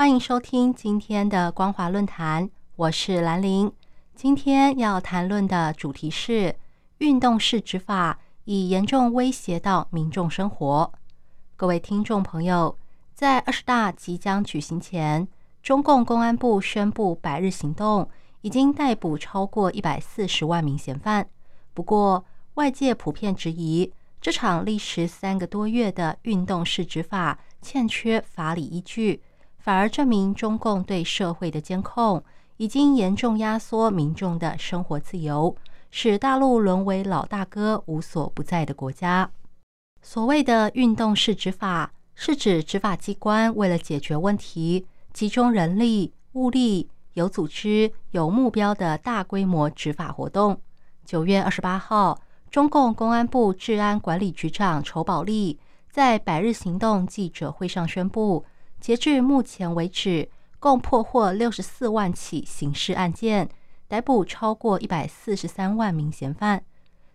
欢迎收听今天的光华论坛，我是兰玲。今天要谈论的主题是运动式执法已严重威胁到民众生活。各位听众朋友，在二十大即将举行前，中共公安部宣布百日行动，已经逮捕超过一百四十万名嫌犯。不过，外界普遍质疑这场历时三个多月的运动式执法。欠缺法理依据，反而证明中共对社会的监控已经严重压缩民众的生活自由，使大陆沦为老大哥无所不在的国家。所谓的运动式执法，是指执法机关为了解决问题，集中人力物力，有组织、有目标的大规模执法活动。九月二十八号，中共公安部治安管理局长仇宝利。在百日行动记者会上宣布，截至目前为止，共破获六十四万起刑事案件，逮捕超过一百四十三万名嫌犯。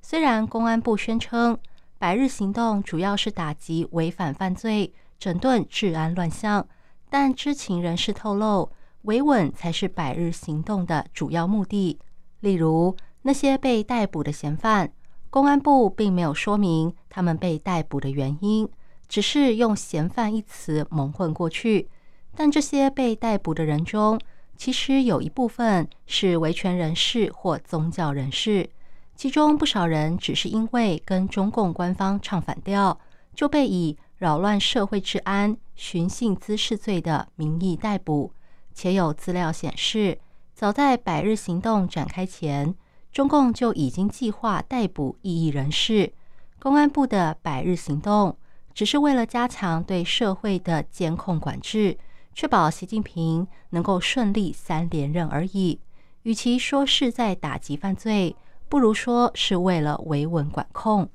虽然公安部宣称百日行动主要是打击违反犯罪、整顿治安乱象，但知情人士透露，维稳才是百日行动的主要目的。例如，那些被逮捕的嫌犯。公安部并没有说明他们被逮捕的原因，只是用“嫌犯”一词蒙混过去。但这些被逮捕的人中，其实有一部分是维权人士或宗教人士，其中不少人只是因为跟中共官方唱反调，就被以扰乱社会治安、寻衅滋事罪的名义逮捕。且有资料显示，早在百日行动展开前。中共就已经计划逮捕异议人士，公安部的百日行动只是为了加强对社会的监控管制，确保习近平能够顺利三连任而已。与其说是在打击犯罪，不如说是为了维稳管控。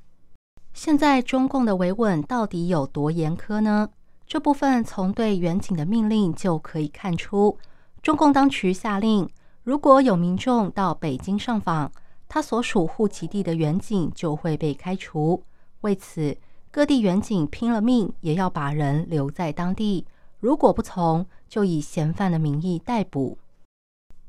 现在中共的维稳到底有多严苛呢？这部分从对远景的命令就可以看出，中共当局下令。如果有民众到北京上访，他所属户籍地的远景就会被开除。为此，各地远景拼了命也要把人留在当地。如果不从，就以嫌犯的名义逮捕。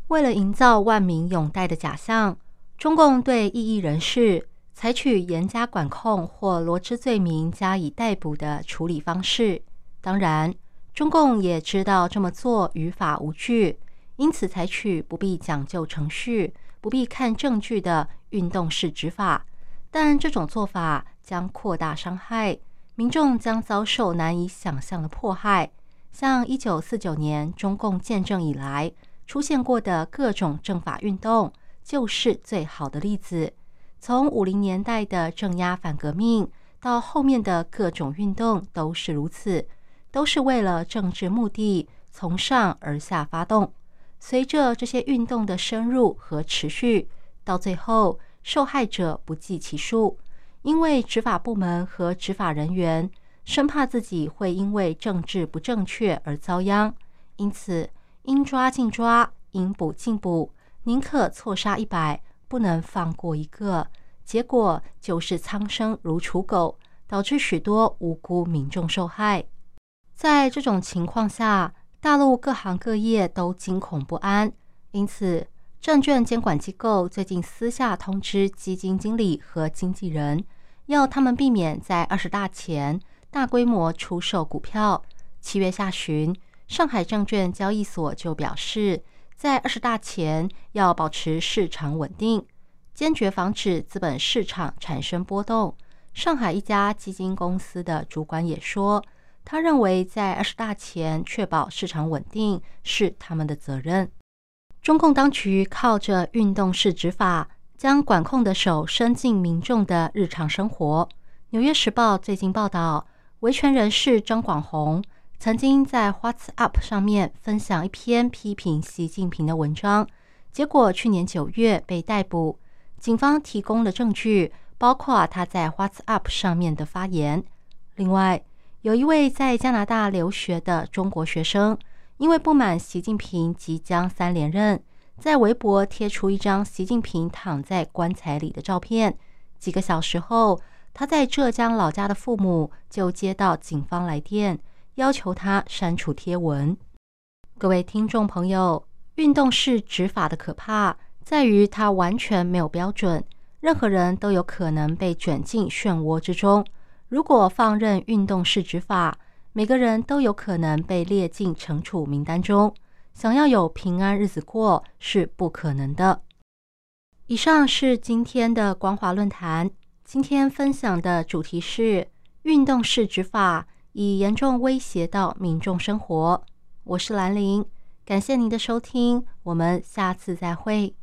为了营造万民拥戴的假象，中共对异议人士采取严加管控或罗织罪名加以逮捕的处理方式。当然，中共也知道这么做于法无据。因此，采取不必讲究程序、不必看证据的运动式执法，但这种做法将扩大伤害，民众将遭受难以想象的迫害。像一九四九年中共建政以来出现过的各种政法运动，就是最好的例子。从五零年代的镇压反革命，到后面的各种运动，都是如此，都是为了政治目的，从上而下发动。随着这些运动的深入和持续，到最后受害者不计其数，因为执法部门和执法人员生怕自己会因为政治不正确而遭殃，因此应抓尽抓，应捕尽捕，宁可错杀一百，不能放过一个。结果就是苍生如刍狗，导致许多无辜民众受害。在这种情况下，大陆各行各业都惊恐不安，因此证券监管机构最近私下通知基金经理和经纪人，要他们避免在二十大前大规模出售股票。七月下旬，上海证券交易所就表示，在二十大前要保持市场稳定，坚决防止资本市场产生波动。上海一家基金公司的主管也说。他认为，在二十大前确保市场稳定是他们的责任。中共当局靠着运动式执法，将管控的手伸进民众的日常生活。《纽约时报》最近报道，维权人士张广红曾经在 WhatsApp 上面分享一篇批评习近平的文章，结果去年九月被逮捕。警方提供了证据，包括他在 WhatsApp 上面的发言。另外，有一位在加拿大留学的中国学生，因为不满习近平即将三连任，在微博贴出一张习近平躺在棺材里的照片。几个小时后，他在浙江老家的父母就接到警方来电。要求他删除贴文。各位听众朋友，运动式执法的可怕在于它完全没有标准，任何人都有可能被卷进漩涡之中。如果放任运动式执法，每个人都有可能被列进惩处名单中，想要有平安日子过是不可能的。以上是今天的光华论坛，今天分享的主题是运动式执法。已严重威胁到民众生活。我是兰陵，感谢您的收听，我们下次再会。